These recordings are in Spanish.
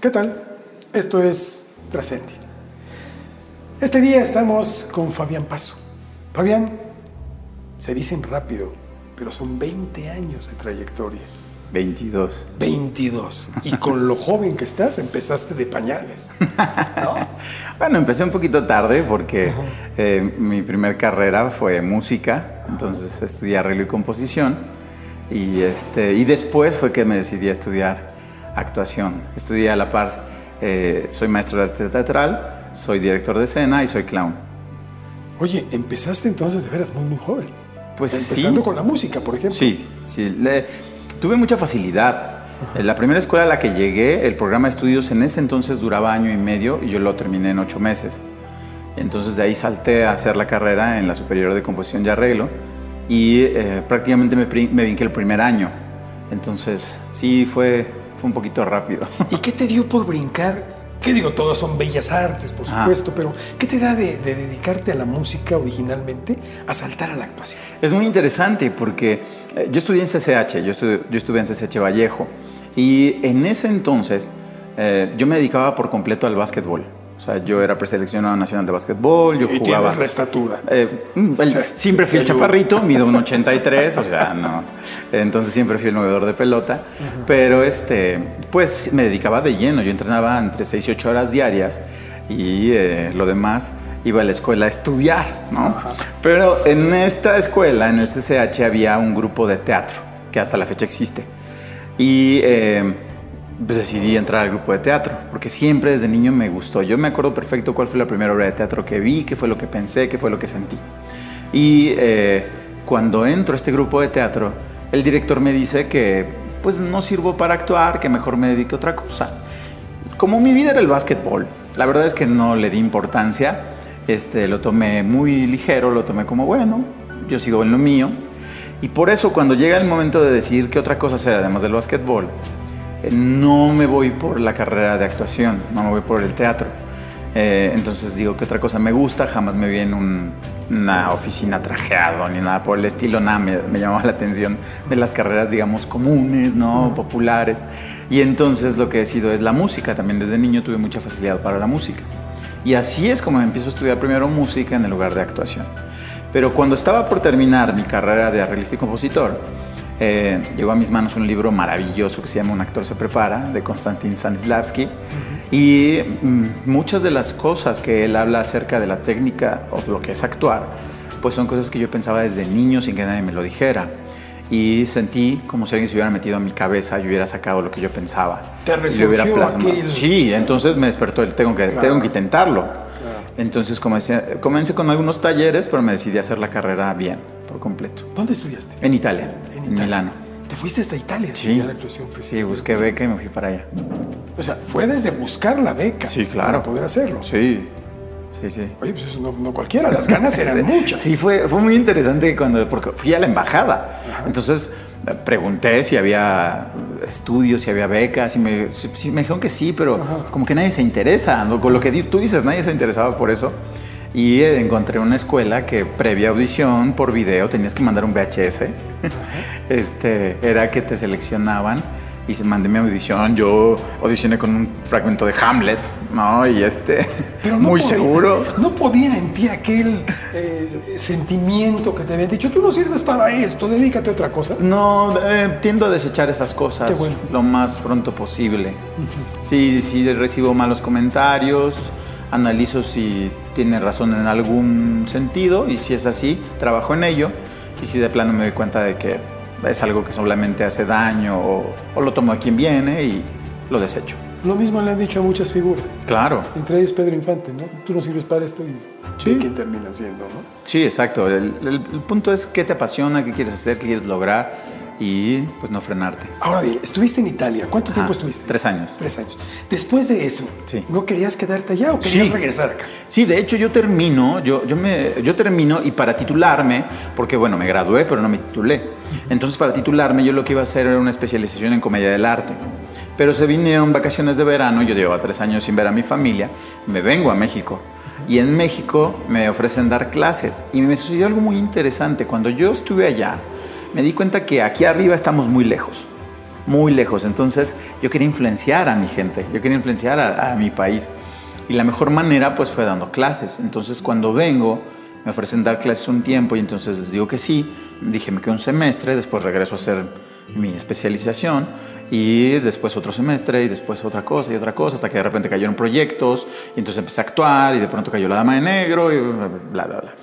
¿Qué tal? Esto es Trascendi. Este día estamos con Fabián Paso. Fabián, se dicen rápido, pero son 20 años de trayectoria. 22. 22. Y con lo joven que estás, empezaste de pañales. ¿no? bueno, empecé un poquito tarde porque eh, mi primer carrera fue música, entonces estudié arreglo y composición. Y, este, y después fue que me decidí a estudiar actuación. Estudié a la par, eh, soy maestro de arte teatral, soy director de escena y soy clown. Oye, empezaste entonces de veras muy, muy joven. Pues Empezando sí. con la música, por ejemplo. Sí, sí. Le- tuve mucha facilidad. En la primera escuela a la que llegué, el programa de estudios en ese entonces duraba año y medio y yo lo terminé en ocho meses. Entonces de ahí salté a hacer la carrera en la Superior de Composición y Arreglo y eh, prácticamente me, me vinqué el primer año. Entonces sí, fue, fue un poquito rápido. ¿Y qué te dio por brincar? ¿Qué digo? Todas son bellas artes, por supuesto, pero ¿qué te da de, de dedicarte a la música originalmente a saltar a la actuación? Es muy interesante porque eh, yo estudié en CCH, yo estudié, yo estuve en CCH Vallejo y en ese entonces eh, yo me dedicaba por completo al básquetbol. O sea, yo era preseleccionado nacional de básquetbol, yo y jugaba... tienes la estatura. Eh, mm, el- Sí, siempre sí, fui el chaparrito, mido un 83, o sea, no. Entonces siempre fui el movedor de pelota. Pero este, pues me dedicaba de lleno. Yo entrenaba entre 6 y 8 horas diarias y eh, lo demás iba a la escuela a estudiar, ¿no? Pero en esta escuela, en el CCH, había un grupo de teatro que hasta la fecha existe. Y eh, pues decidí entrar al grupo de teatro, porque siempre desde niño me gustó. Yo me acuerdo perfecto cuál fue la primera obra de teatro que vi, qué fue lo que pensé, qué fue lo que sentí. Y eh, cuando entro a este grupo de teatro, el director me dice que pues no sirvo para actuar, que mejor me dedique a otra cosa. Como mi vida era el básquetbol, la verdad es que no le di importancia, este, lo tomé muy ligero, lo tomé como bueno, yo sigo en lo mío. Y por eso cuando llega el momento de decidir qué otra cosa hacer además del básquetbol, no me voy por la carrera de actuación, no me voy por el teatro. Eh, entonces digo que otra cosa me gusta, jamás me vi en un- una oficina trajeado ni nada por el estilo, nada me, me llamaba la atención de las carreras, digamos, comunes, ¿no? Populares. Y entonces lo que decido es la música, también desde niño tuve mucha facilidad para la música. Y así es como empiezo a estudiar primero música en el lugar de actuación. Pero cuando estaba por terminar mi carrera de arreglista y compositor, eh, llegó a mis manos un libro maravilloso que se llama Un actor se prepara, de Konstantin Stanislavski. Y mm, muchas de las cosas que él habla acerca de la técnica o lo que es actuar, pues son cosas que yo pensaba desde niño sin que nadie me lo dijera. Y sentí como si alguien se hubiera metido a mi cabeza y hubiera sacado lo que yo pensaba. Te y lo hubiera resurgió plasmado. aquel- Sí, entonces me despertó el tengo que, Claro. tengo que intentarlo. Entonces comencé, comencé con algunos talleres, pero me decidí a hacer la carrera bien, por completo. ¿Dónde estudiaste? En Italia, en, Italia. Milano. Te fuiste hasta Italia a Sí, estudiar actuación sí, busqué beca y me fui para allá. O sea, fue desde buscar la beca Sí, claro. para poder hacerlo. Sí, sí, sí. Oye, pues eso no, no cualquiera, las ganas eran muchas. Sí, fue, fue muy interesante cuando, porque fui a la embajada. Entonces pregunté si había estudios, si había becas, y me, sí, me dijeron que sí, pero como que nadie se interesa. ¿no? Con lo que tú dices, nadie se interesaba por eso. Y eh, encontré una escuela que previa audición por video tenías que mandar un VHS. este, era que te seleccionaban y se mandé mi audición. Yo audicioné con un fragmento de Hamlet, ¿no? Y este, Pero no muy podía- seguro. No podía en ti aquel eh, sentimiento que te habían dicho, tú no sirves para esto, dedícate a otra cosa. No, eh, tiendo a desechar esas cosas bueno. lo más pronto posible. Si si recibo malos comentarios, analizo si tiene razón en algún sentido y si es así, trabajo en ello. Y si de plano me doy cuenta de que es algo que solamente hace daño o, o lo tomo a quien viene y lo desecho. Lo mismo le han dicho a muchas figuras, Claro. entre ellos Pedro Infante, ¿no? Tú no sirves para esto y Sí. ¿de quién terminan siendo, no? Sí, exacto. El, el- el punto es qué te apasiona, qué quieres hacer, qué quieres lograr y pues no frenarte. Ahora bien, estuviste en Italia. ¿Cuánto tiempo estuviste? tres años. Tres años. Después de eso, Sí. ¿no querías quedarte allá o querías Sí. regresar acá? Sí, de hecho yo termino, yo, yo, me, yo termino y para titularme, porque bueno, me gradué pero no me titulé. Entonces para titularme yo lo que iba a hacer era una especialización en comedia del arte. Pero se vinieron vacaciones de verano, yo llevaba tres años sin ver a mi familia, me vengo a México. Y en México me ofrecen dar clases. Y me sucedió algo muy interesante. Cuando yo estuve allá, me di cuenta que aquí arriba estamos muy lejos. muy lejos. Entonces yo quería influenciar a mi gente, yo quería influenciar a, mi país. Y la mejor manera pues fue dando clases. Entonces cuando vengo, me ofrecen dar clases un tiempo y entonces les digo que sí. Dije, me quedo un semestre, después regreso a hacer mi especialización y después otro semestre y después otra cosa y otra cosa hasta que de repente cayeron proyectos y entonces empecé a actuar y de pronto cayó la dama de negro y bla, bla, bla.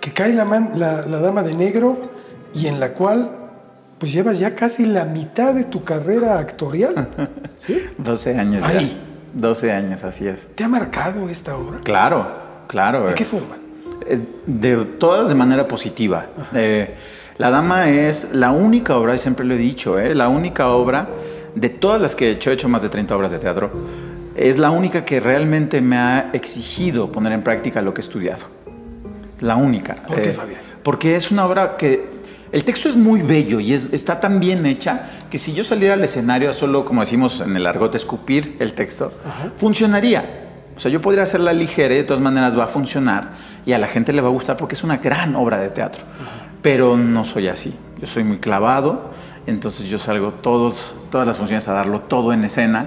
Que cae la dama de negro y en la cual pues llevas ya casi la mitad de tu carrera actorial. ¿Sí? 12 años ya. Ahí. 12 años, así es. ¿Te ha marcado esta obra? Claro, claro. ¿De qué forma? Eh, De todas de manera positiva. Eh, la Dama es la única obra, y siempre lo he dicho, eh, la única obra de todas las que he hecho, he hecho más de 30 obras de teatro, es la única que realmente me ha exigido poner en práctica lo que he estudiado. La única. Eh, ¿Por qué, Fabián? Porque es una obra que el texto es muy bello y es- está tan bien hecha que si yo saliera al escenario a solo, como decimos en el argot, escupir el texto, funcionaría. O sea, yo podría hacerla ligera y de todas maneras va a funcionar y a la gente le va a gustar porque es una gran obra de teatro. Pero no soy así. Yo soy muy clavado, entonces yo salgo todos, todas las funciones a darlo todo en escena.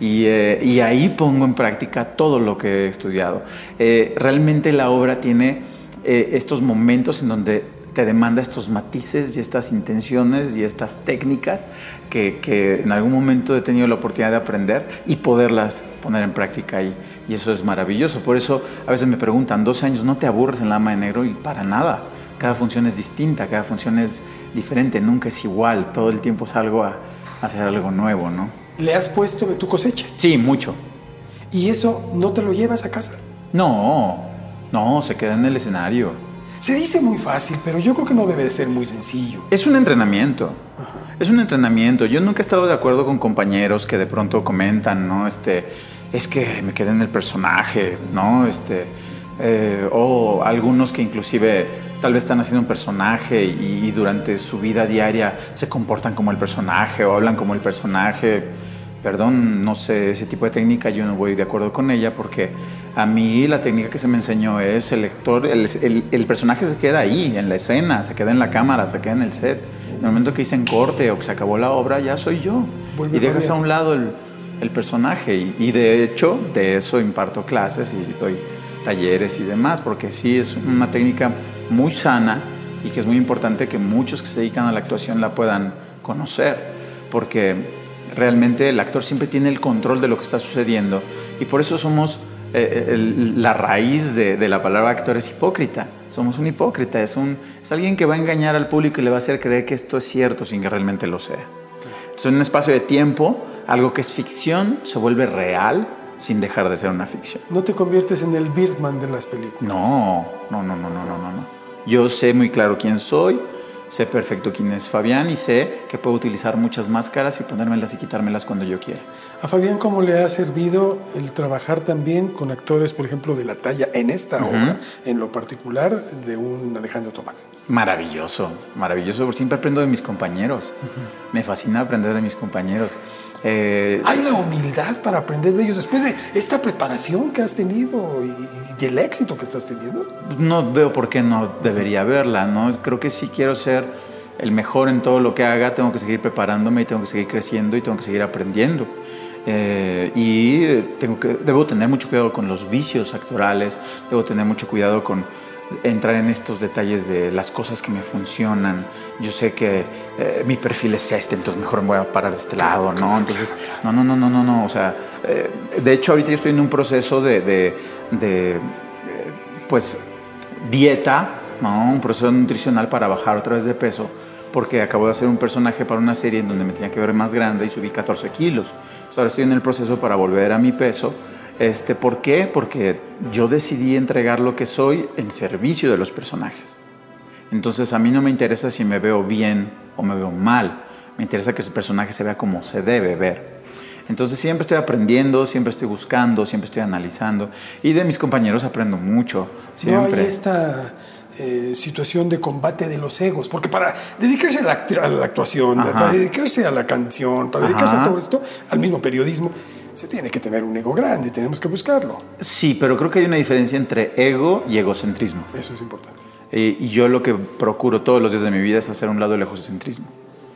Y, eh, y ahí pongo en práctica todo lo que he estudiado. Eh, realmente la obra tiene eh, estos momentos en donde te demanda estos matices y estas intenciones y estas técnicas que, que en algún momento he tenido la oportunidad de aprender y poderlas poner en práctica ahí. Y eso es maravilloso. Por eso a veces me preguntan, 12 años, ¿no te aburres en la Dama de Negro? Y para nada. Cada función es distinta, cada función es diferente, nunca es igual. Todo el tiempo salgo a, a hacer algo nuevo, ¿no? Le has puesto de tu cosecha Sí, mucho. y eso no te lo llevas a casa. No, no, se queda en el escenario. Se dice muy fácil, pero yo creo que no debe de ser muy sencillo. Es un entrenamiento. Es un entrenamiento. Yo nunca he estado de acuerdo con compañeros que de pronto comentan, ¿no? Este, es que me quedé en el personaje, ¿no? Este, eh, o algunos que inclusive tal vez están haciendo un personaje y, y durante su vida diaria se comportan como el personaje o hablan como el personaje. Perdón, no sé, ese tipo de técnica yo no voy de acuerdo con ella porque a mí la técnica que se me enseñó es el lector, el, el- el personaje se queda ahí, en la escena, se queda en la cámara, se queda en el set. En el momento que dicen corte o que se acabó la obra, ya soy yo. Vuelve y dejas a un lado el, el personaje. Y, y de hecho, de eso imparto clases y doy talleres y demás, porque sí es una técnica muy sana y que es muy importante que muchos que se dedican a la actuación la puedan conocer, porque realmente el actor siempre tiene el control de lo que está sucediendo y por eso somos, eh, el- la raíz de, de la palabra actor es hipócrita, somos un hipócrita, es, un, es alguien que va a engañar al público y le va a hacer creer que esto es cierto sin que realmente lo sea. Entonces, en un espacio de tiempo, algo que es ficción se vuelve real sin dejar de ser una ficción. No te conviertes en el Birdman de las películas. No, no, no, no, no, no, no. no. Yo sé muy claro quién soy, sé perfecto quién es Fabián y sé que puedo utilizar muchas máscaras y ponérmelas y quitármelas cuando yo quiera. A Fabián, ¿cómo le ha servido el trabajar también con actores, por ejemplo, de la talla en esta obra, en lo particular de un Alejandro Tomás? Maravilloso, maravilloso, porque siempre aprendo de mis compañeros. Me fascina aprender de mis compañeros. Eh, Hay la humildad para aprender de ellos después de esta preparación que has tenido y, y el éxito que estás teniendo. no veo por qué no debería verla, ¿no? Creo que si quiero ser el mejor en todo lo que haga, tengo que seguir preparándome y tengo que seguir creciendo y tengo que seguir aprendiendo. Eh, y tengo que, debo tener mucho cuidado con los vicios actorales, debo tener mucho cuidado con entrar en estos detalles de las cosas que me funcionan. Yo sé que eh, mi perfil es este, entonces mejor me voy a parar de este lado, ¿no? Entonces, no, no, no, no, no, no. O sea, eh, de hecho ahorita yo estoy en un proceso de, de, de, eh, pues, dieta, ¿no? Un proceso nutricional para bajar otra vez de peso, porque acabo de hacer un personaje para una serie en donde me tenía que ver más grande y subí 14 kilos. Ahora estoy en el proceso para volver a mi peso. Este, ¿Por qué? Porque yo decidí entregar lo que soy en servicio de los personajes. Entonces a mí no me interesa si me veo bien o me veo mal. Me interesa que ese personaje se vea como se debe ver. Entonces siempre estoy aprendiendo, siempre estoy buscando, siempre estoy analizando. Y de mis compañeros aprendo mucho. Siempre. No hay esta eh, situación de combate de los egos, porque para dedicarse a la, a la actuación, Ajá. para dedicarse a la canción, para dedicarse Ajá. a todo esto, al mismo periodismo, se tiene que tener un ego grande, tenemos que buscarlo. Sí, pero creo que hay una diferencia entre ego y egocentrismo. Eso es importante. Eh, y yo lo que procuro todos los días de mi vida es hacer a un lado el egocentrismo.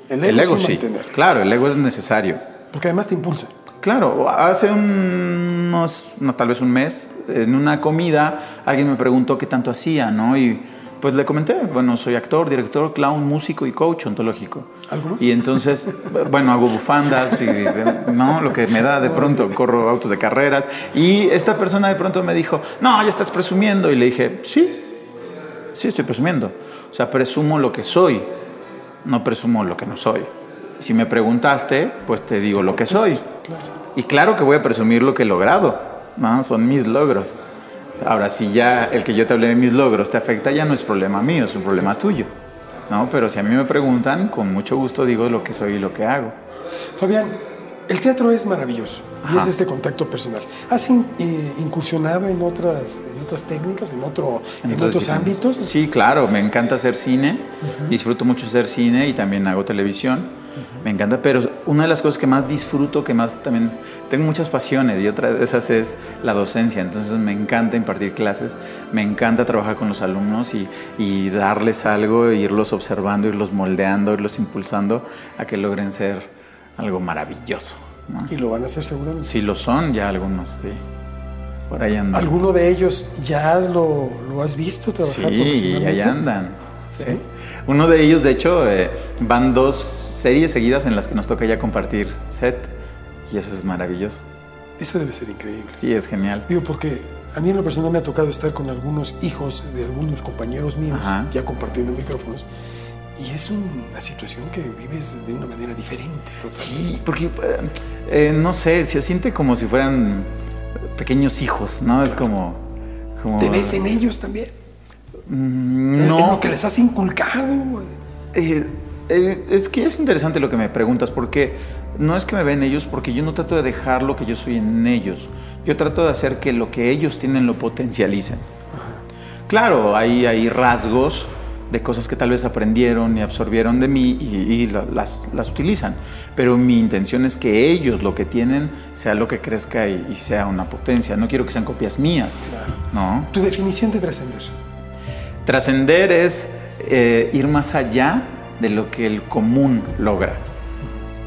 El ego, sí. Claro, el ego es necesario. Porque además te impulsa. Claro, hace unos, no, tal vez un mes, en una comida, alguien me preguntó qué tanto hacía, ¿no? Y pues le comenté, bueno, soy actor, director, clown, músico y coach ontológico. ¿Algo más? Y entonces, bueno, hago bufandas y, ¿no? Lo que me da de pronto, corro autos de carreras. Y esta persona de pronto me dijo, no, ya estás presumiendo. Y le dije, sí, sí estoy presumiendo. O sea, presumo lo que soy, no presumo lo que no soy. Si me preguntaste, pues te digo lo que soy. Y claro que voy a presumir lo que he logrado, ¿no? Son mis logros. Ahora, si ya el que yo te hablé de mis logros te afecta, ya no es problema mío, es un problema tuyo. ¿no? Pero si a mí me preguntan, con mucho gusto digo lo que soy y lo que hago. Fabián, el teatro es maravilloso y es este contacto personal. ¿Has eh, incursionado en otras, en otras técnicas, en, otro, en, otros ámbitos? Sí, claro, me encanta hacer cine, disfruto mucho hacer cine y también hago televisión. Me encanta, pero una de las cosas que más disfruto, que más también tengo muchas pasiones y otra de esas es la docencia, entonces me encanta impartir clases, me encanta trabajar con los alumnos y, darles algo, irlos observando, irlos moldeando, irlos impulsando a que logren ser algo maravilloso. ¿Y lo van a hacer seguramente? Sí, lo son ya algunos, sí. Por ahí andan. ¿Alguno de ellos ya lo, has visto trabajar Sí, ahí andan. ¿Sí? Uno de ellos, de hecho, eh, van dos series seguidas en las que nos toca ya compartir set y eso es maravilloso. Eso debe ser increíble. Sí, es genial. Digo, porque a mí en lo personal me ha tocado estar con algunos hijos de algunos compañeros míos, ya compartiendo micrófonos, y es una situación que vives de una manera diferente totalmente. Sí, porque, eh, no sé, se siente como si fueran pequeños hijos, ¿no? Es como, como... ¿Te ves en ellos también? Mm, no. En lo que les has inculcado. Eh, eh, es que es interesante lo que me preguntas, porque no es que me ven ellos, porque yo no trato de dejar lo que yo soy en ellos. Yo trato de hacer que lo que ellos tienen lo potencialicen. Claro, hay, hay rasgos de cosas que tal vez aprendieron y absorbieron de mí y, las, las, utilizan. Pero mi intención es que ellos lo que tienen sea lo que crezca y, sea una potencia. No quiero que sean copias mías. ¿no? ¿Tu definición de trascender? Trascender es eh, ir más allá de lo que el común logra.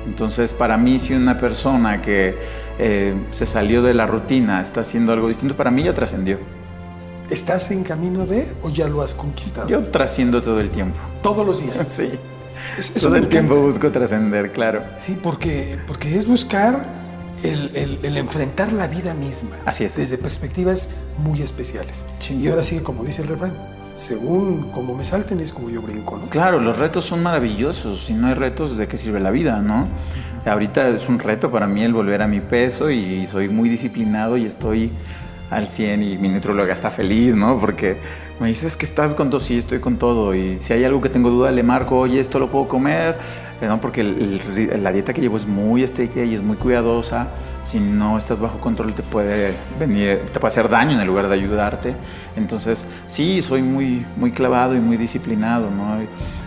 Entonces, para mí, si una persona que eh, se salió de la rutina está haciendo algo distinto, para mí ya trascendió. ¿Estás en camino de o ya lo has conquistado? Yo trasciendo todo el tiempo. ¿Todos los días? sí. todo el tiempo busco trascender, claro. Sí, porque, porque es buscar el, el, enfrentar la vida misma. Así es. Desde perspectivas muy especiales. Y ahora sí, como dice el refrán, según como me salten es como yo brinco, ¿no? Claro, los retos son maravillosos. Si no hay retos, ¿de qué sirve la vida, no? Ahorita es un reto para mí el volver a mi peso y soy muy disciplinado y estoy al 100 y mi nutrióloga está feliz, ¿no? Porque me dices que estás con todo, sí, estoy con todo. Y si hay algo que tengo duda, le marco, oye, esto lo puedo comer, ¿no? Porque la dieta que llevo es muy estricta y es muy cuidadosa si no estás bajo control te puede venir, te puede hacer daño en el lugar de ayudarte. Entonces, sí, soy muy, muy clavado y muy disciplinado, ¿no?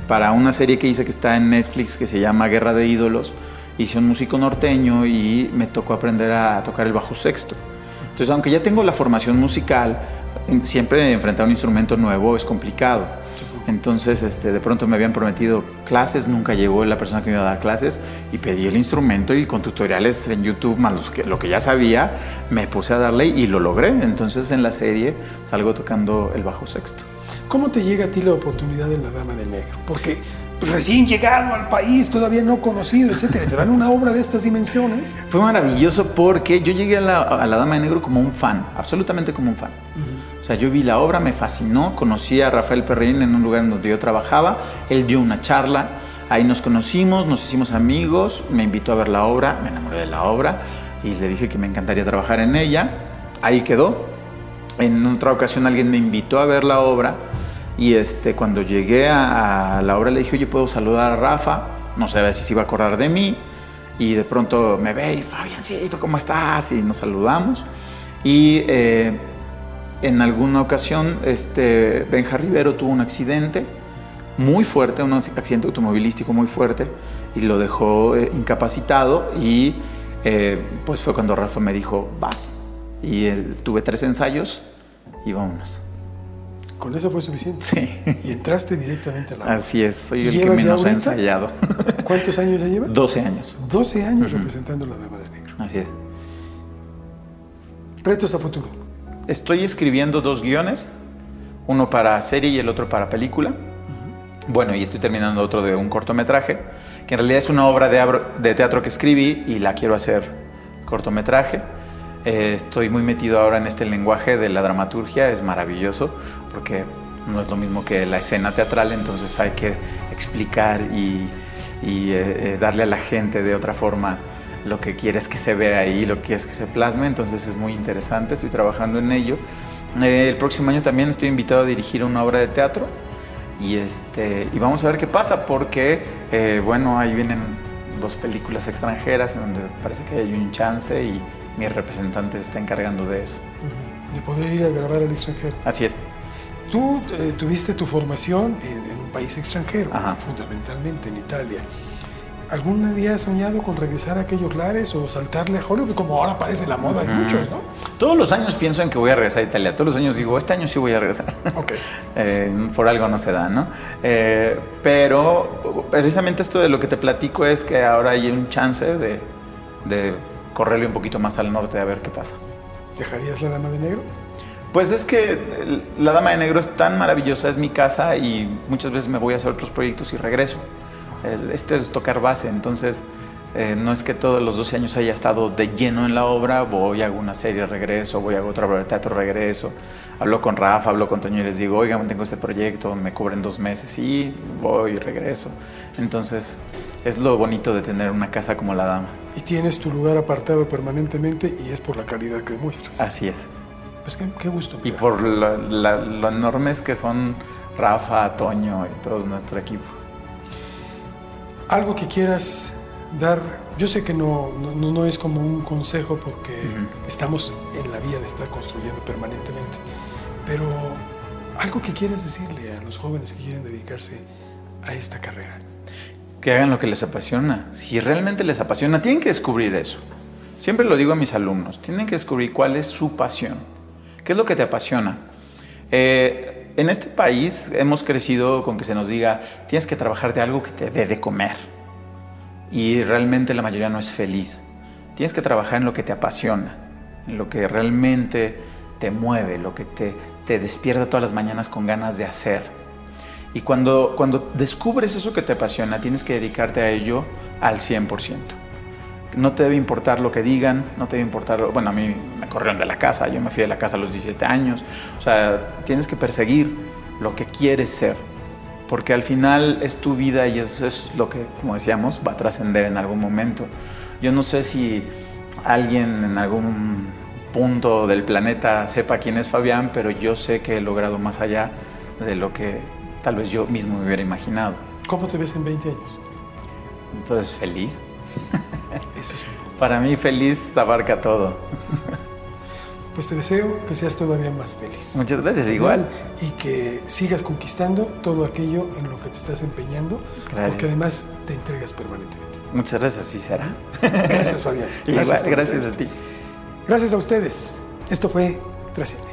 Para una serie que hice que está en Netflix que se llama Guerra de Ídolos, hice un músico norteño y me tocó aprender a tocar el bajo sexto. Entonces, aunque ya tengo la formación musical, siempre enfrentar un instrumento nuevo es complicado. Entonces, este, de pronto me habían prometido clases, nunca llegó la persona que me iba a dar clases y pedí el instrumento y con tutoriales en YouTube, más que, lo que ya sabía, me puse a darle y lo logré. Entonces, en la serie salgo tocando el bajo sexto. ¿Cómo te llega a ti la oportunidad de La Dama de Negro? Porque recién llegado al país, todavía no conocido, etcétera, te dan una obra de estas dimensiones. Fue maravilloso porque yo llegué a la, Dama de Negro como un fan, absolutamente como un fan yo vi la obra, me fascinó, conocí a Rafael Perrín en un lugar donde yo trabajaba, él dio una charla, ahí nos conocimos, nos hicimos amigos, me invitó a ver la obra, me enamoré de la obra y le dije que me encantaría trabajar en ella, ahí quedó. En otra ocasión alguien me invitó a ver la obra y este, cuando llegué a, la obra le dije, oye, ¿puedo saludar a Rafa? No sabía si se iba a acordar de mí y de pronto me ve y Fabiancito, ¿cómo estás? Y nos saludamos. Y eh, en alguna ocasión, este, Benja Rivero tuvo un accidente muy fuerte, un accidente automovilístico muy fuerte, y lo dejó eh, incapacitado. Y eh, pues fue cuando Rafa me dijo, vas. Y tuve tres ensayos y vámonos. Con eso fue suficiente. Sí. Y entraste directamente a la obra. Así es, soy ¿Y el que menos ha ensayado. ¿Cuántos años ya llevas? 12 años. 12 años representando la Dama de Negro. Así es. Retos a futuro. Estoy escribiendo dos guiones, uno para serie y el otro para película. Bueno, y estoy terminando otro de un cortometraje, que en realidad es una obra de, teatro que escribí y la quiero hacer cortometraje. Eh, estoy muy metido ahora en este lenguaje de la dramaturgia, es maravilloso, porque no es lo mismo que la escena teatral, entonces hay que explicar y, y, eh, eh, darle a la gente de otra forma lo que quieres que se vea ahí, lo que quieres que se plasme, entonces es muy interesante, estoy trabajando en ello. Eh, el próximo año también estoy invitado a dirigir una obra de teatro y, este, y vamos a ver qué pasa, porque, eh, bueno, ahí vienen dos películas extranjeras en donde parece que hay un chance y mi representante se está encargando de eso. De poder ir a grabar al extranjero. Así es. Tú eh, tuviste tu formación en, en un país extranjero, Ajá. fundamentalmente en Italia. ¿Algún día has soñado con regresar a aquellos lares o saltarle a Hollywood? Como ahora parece la moda en muchos, ¿no? Todos los años pienso en que voy a regresar a Italia. Todos los años digo, este año sí voy a regresar. Ok. Eh, por algo no se da, ¿no? Eh, pero precisamente esto de lo que te platico es que ahora hay un chance de, de correrle un poquito más al norte a ver qué pasa. ¿Dejarías la Dama de Negro? Pues es que la Dama de Negro es tan maravillosa, es mi casa y muchas veces me voy a hacer otros proyectos y regreso. Este es tocar base, entonces eh, no es que todos los 12 años haya estado de lleno en la obra, voy, hago una serie, regreso, voy, hago otra obra de teatro, regreso. Hablo con Rafa, hablo con Toño y les digo, oigan, tengo este proyecto, me cubren dos meses y voy y regreso. Entonces es lo bonito de tener una casa como la Dama. Y tienes tu lugar apartado permanentemente y es por la calidad que demuestras. Así es. Pues qué, qué gusto. Y por la- la- lo enormes que son Rafa, Toño y todo nuestro equipo. Algo que quieras dar, yo sé que no, no, no- es como un consejo porque estamos en la vía de estar construyendo permanentemente, pero algo que quieras decirle a los jóvenes que quieren dedicarse a esta carrera. Que hagan lo que les apasiona. Si realmente les apasiona, tienen que descubrir eso. Siempre lo digo a mis alumnos, tienen que descubrir cuál es su pasión. ¿Qué es lo que te apasiona? Eh, en este país hemos crecido con que se nos diga, tienes que trabajar de algo que te dé de comer. Y realmente la mayoría no es feliz. Tienes que trabajar en lo que te apasiona, en lo que realmente te mueve, lo que te, te despierta todas las mañanas con ganas de hacer. Y cuando, cuando descubres eso que te apasiona, tienes que dedicarte a ello al 100%. No te debe importar lo que digan, no te debe importar, lo- bueno, a mí me corrieron de la casa, yo me fui de la casa a los 17 años, o sea, tienes que perseguir lo que quieres ser, porque al final es tu vida y eso es lo que, como decíamos, va a trascender en algún momento. Yo no sé si alguien en algún punto del planeta sepa quién es Fabián, pero yo sé que he logrado más allá de lo que tal vez yo mismo me hubiera imaginado. ¿Cómo te ves en 20 años? Entonces, feliz. Eso es importante. Para mí, feliz abarca todo. Pues te deseo que seas todavía más feliz. Muchas gracias, igual. Y que sigas conquistando todo aquello en lo que te estás empeñando, Gracias. porque además te entregas permanentemente. Muchas gracias, sí será. Gracias, Fabián. Igual, por la gracias a ti. Gracias a ustedes. Esto fue Trasciende.